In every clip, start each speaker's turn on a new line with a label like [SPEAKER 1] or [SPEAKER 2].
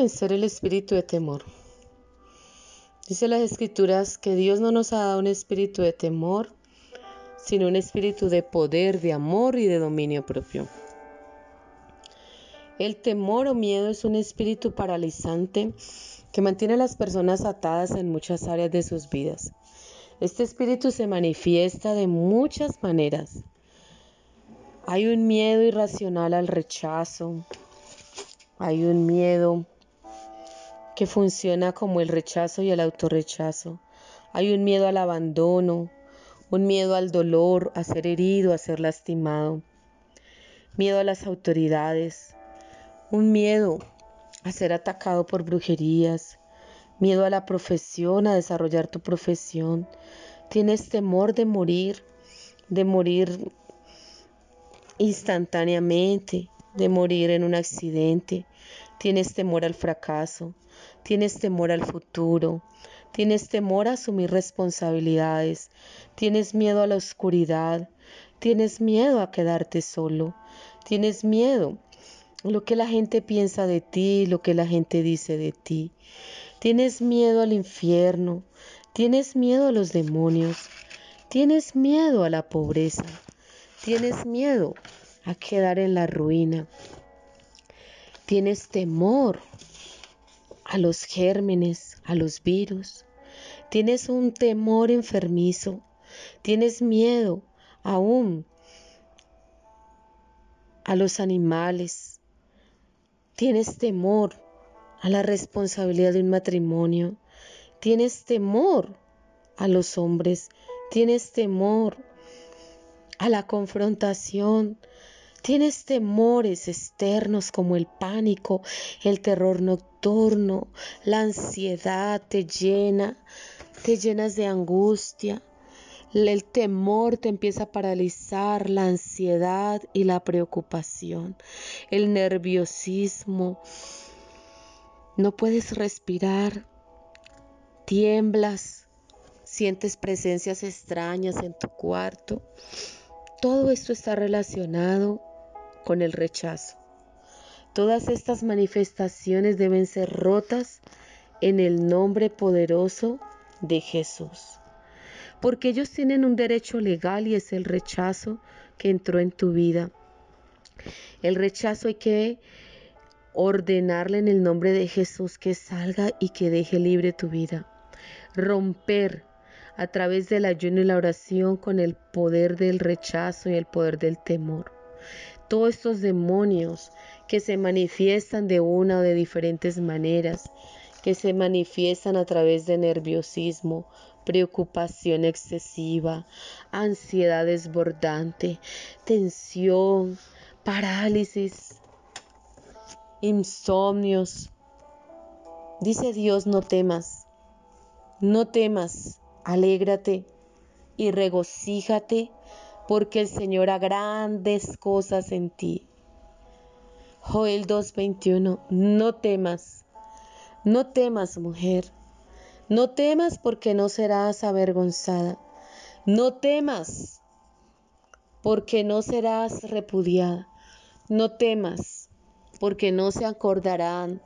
[SPEAKER 1] Vencer el espíritu de temor? Dice las escrituras que Dios no nos ha dado un espíritu de temor, sino un espíritu de poder, de amor y de dominio propio. El temor o miedo es un espíritu paralizante que mantiene a las personas atadas en muchas áreas de sus vidas. Este espíritu se manifiesta de muchas maneras. Hay un miedo irracional al rechazo, hay un miedo que funciona como el rechazo y el autorrechazo. Hay un miedo al abandono, un miedo al dolor, a ser herido, a ser lastimado. Miedo a las autoridades, un miedo a ser atacado por brujerías, miedo a la profesión, a desarrollar tu profesión. Tienes temor de morir, de morir instantáneamente, de morir en un accidente, tienes temor al fracaso, tienes temor al futuro, tienes temor a asumir responsabilidades, tienes miedo a la oscuridad, tienes miedo a quedarte solo, tienes miedo a lo que la gente piensa de ti, lo que la gente dice de ti, tienes miedo al infierno, tienes miedo a los demonios, tienes miedo a la pobreza, tienes miedo a quedar en la ruina. Tienes temor a los gérmenes, a los virus. Tienes un temor enfermizo. Tienes miedo aún a los animales. Tienes temor a la responsabilidad de un matrimonio. Tienes temor a los hombres. Tienes temor a la confrontación. Tienes temores externos como el pánico, el terror nocturno, la ansiedad te llena, te llenas de angustia. El temor te empieza a paralizar, la ansiedad y la preocupación, el nerviosismo. No puedes respirar, tiemblas, sientes presencias extrañas en tu cuarto. Todo esto está relacionado con el rechazo. Todas estas manifestaciones deben ser rotas en el nombre poderoso de Jesús. Porque ellos tienen un derecho legal y es el rechazo que entró en tu vida. El rechazo hay que ordenarle en el nombre de Jesús que salga y que deje libre tu vida. Romper a través del ayuno y la oración con el poder del rechazo y el poder del temor. Todos estos demonios que se manifiestan de una o de diferentes maneras, que se manifiestan a través de nerviosismo, preocupación excesiva, ansiedad desbordante, tensión, parálisis, insomnios. Dice Dios, no temas, no temas, Alégrate y regocíjate porque el Señor hará grandes cosas en ti. Joel 2.21, no temas, no temas mujer, no temas porque no serás avergonzada, no temas porque no serás repudiada, no temas porque no se acordarán,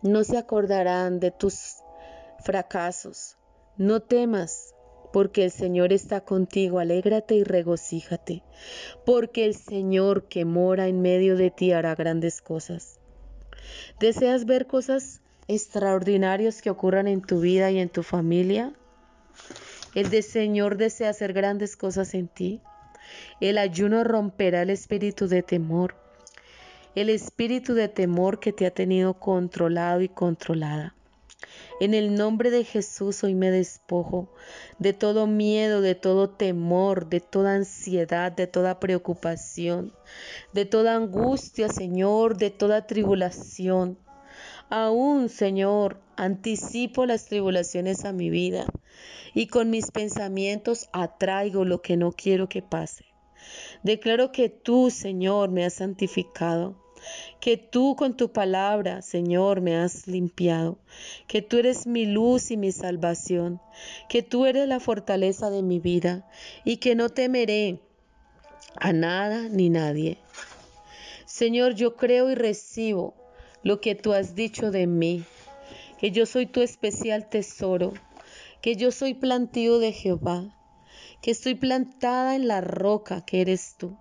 [SPEAKER 1] no se acordarán de tus fracasos, no temas, porque el Señor está contigo, alégrate y regocíjate, porque el Señor que mora en medio de ti hará grandes cosas. ¿Deseas ver cosas extraordinarias que ocurran en tu vida y en tu familia? El de Señor desea hacer grandes cosas en ti. El ayuno romperá el espíritu de temor, el espíritu de temor que te ha tenido controlado y controlada. En el nombre de Jesús hoy me despojo de todo miedo, de todo temor, de toda ansiedad, de toda preocupación, de toda angustia, Señor, de toda tribulación. Aún, Señor, anticipo las tribulaciones a mi vida y con mis pensamientos atraigo lo que no quiero que pase. Declaro que tú, Señor, me has santificado, que tú con tu palabra, Señor, me has limpiado, que tú eres mi luz y mi salvación, que tú eres la fortaleza de mi vida y que no temeré a nada ni nadie. Señor, yo creo y recibo lo que tú has dicho de mí, que yo soy tu especial tesoro, que yo soy plantío de Jehová, que estoy plantada en la roca que eres tú.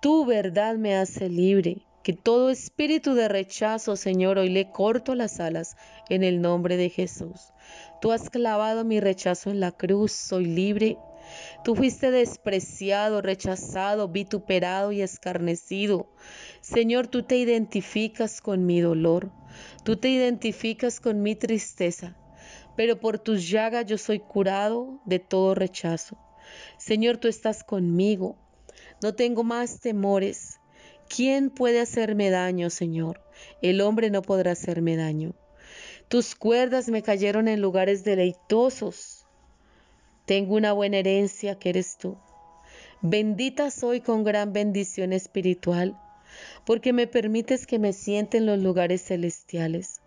[SPEAKER 1] Tu verdad me hace libre, que todo espíritu de rechazo, Señor, hoy le corto las alas en el nombre de Jesús. Tú has clavado mi rechazo en la cruz, soy libre. Tú fuiste despreciado, rechazado, vituperado y escarnecido. Señor, tú te identificas con mi dolor, tú te identificas con mi tristeza pero por tus llagas yo soy curado de todo rechazo. Señor, tú estás conmigo. No tengo más temores. ¿Quién puede hacerme daño, Señor? El hombre no podrá hacerme daño. Tus cuerdas me cayeron en lugares deleitosos. Tengo una buena herencia que eres tú. Bendita soy con gran bendición espiritual, porque me permites que me siente en los lugares celestiales.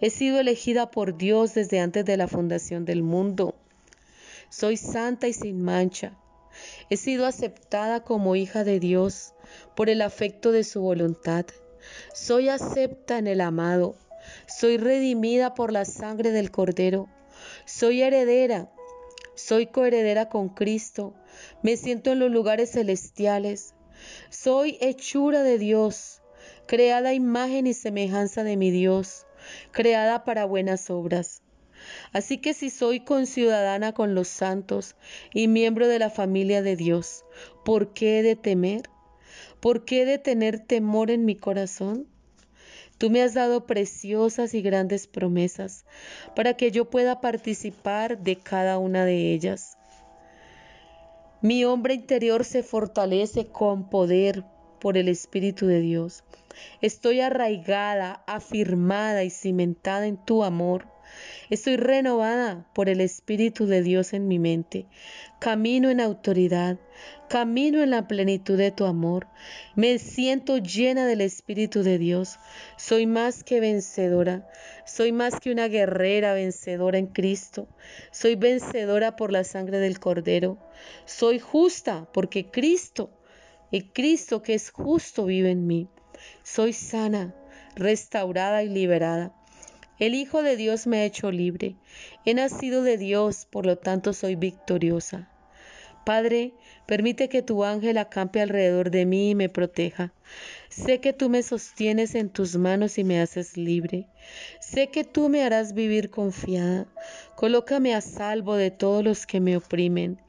[SPEAKER 1] He sido elegida por Dios desde antes de la fundación del mundo. Soy santa y sin mancha. He sido aceptada como hija de Dios por el afecto de su voluntad. Soy acepta en el amado. Soy redimida por la sangre del Cordero. Soy heredera. Soy coheredera con Cristo. Me siento en los lugares celestiales. Soy hechura de Dios, creada imagen y semejanza de mi Dios creada para buenas obras. Así que si soy conciudadana con los santos y miembro de la familia de Dios, ¿por qué he de temer? ¿Por qué he de tener temor en mi corazón? Tú me has dado preciosas y grandes promesas para que yo pueda participar de cada una de ellas. Mi hombre interior se fortalece con poder por el Espíritu de Dios. Estoy arraigada, afirmada y cimentada en tu amor. Estoy renovada por el Espíritu de Dios en mi mente. Camino en autoridad, camino en la plenitud de tu amor. Me siento llena del Espíritu de Dios. Soy más que vencedora. Soy más que una guerrera vencedora en Cristo. Soy vencedora por la sangre del Cordero. Soy justa porque Cristo y Cristo que es justo vive en mí. Soy sana, restaurada y liberada. El Hijo de Dios me ha hecho libre. He nacido de Dios, por lo tanto soy victoriosa. Padre, permite que tu ángel acampe alrededor de mí y me proteja. Sé que tú me sostienes en tus manos y me haces libre. Sé que tú me harás vivir confiada. Colócame a salvo de todos los que me oprimen.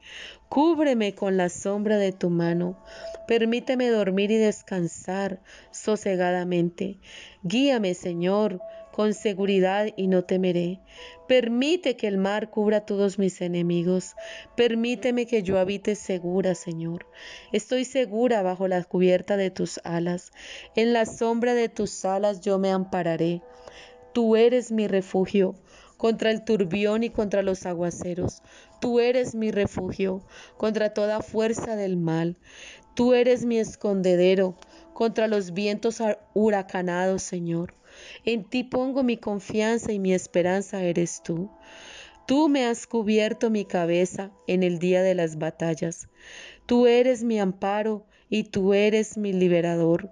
[SPEAKER 1] Cúbreme con la sombra de tu mano. Permíteme dormir y descansar sosegadamente. Guíame, Señor, con seguridad y no temeré. Permite que el mar cubra a todos mis enemigos. Permíteme que yo habite segura, Señor. Estoy segura bajo la cubierta de tus alas. En la sombra de tus alas yo me ampararé. Tú eres mi refugio contra el turbión y contra los aguaceros. Tú eres mi refugio contra toda fuerza del mal. Tú eres mi escondedero contra los vientos huracanados, Señor. En ti pongo mi confianza y mi esperanza eres tú. Tú me has cubierto mi cabeza en el día de las batallas. Tú eres mi amparo y tú eres mi liberador.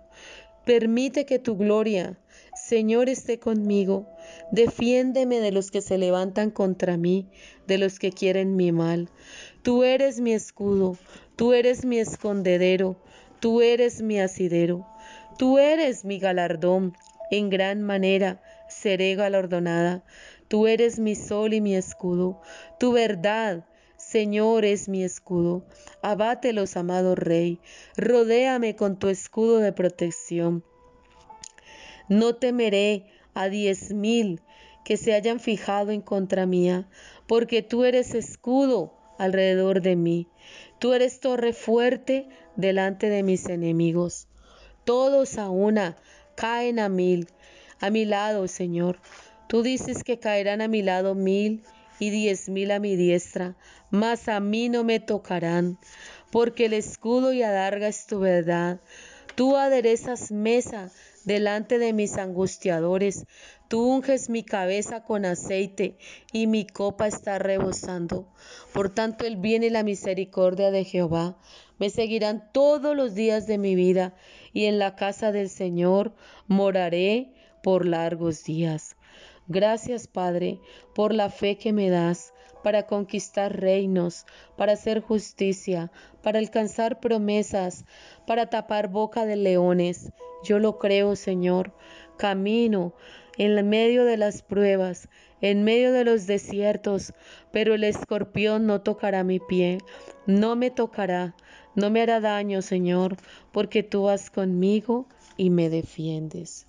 [SPEAKER 1] Permite que tu gloria Señor esté conmigo, defiéndeme de los que se levantan contra mí, de los que quieren mi mal. Tú eres mi escudo, tú eres mi escondedero, tú eres mi asidero, tú eres mi galardón, en gran manera seré galardonada. Tú eres mi sol y mi escudo, tu verdad, Señor es mi escudo. Abátelos, amado Rey, rodéame con tu escudo de protección. No temeré a diez mil que se hayan fijado en contra mía, porque tú eres escudo alrededor de mí. Tú eres torre fuerte delante de mis enemigos. Todos a una caen a mil, a mi lado, Señor. Tú dices que caerán a mi lado mil y diez mil a mi diestra, mas a mí no me tocarán, porque el escudo y adarga es tu verdad. Tú aderezas mesa delante de mis angustiadores. Tú unges mi cabeza con aceite y mi copa está rebosando. Por tanto, el bien y la misericordia de Jehová me seguirán todos los días de mi vida y en la casa del Señor moraré por largos días. Gracias, Padre, por la fe que me das para conquistar reinos, para hacer justicia, para alcanzar promesas, para tapar boca de leones. Yo lo creo, Señor. Camino en medio de las pruebas, en medio de los desiertos, pero el escorpión no tocará mi pie, no me tocará, no me hará daño, Señor, porque tú vas conmigo y me defiendes.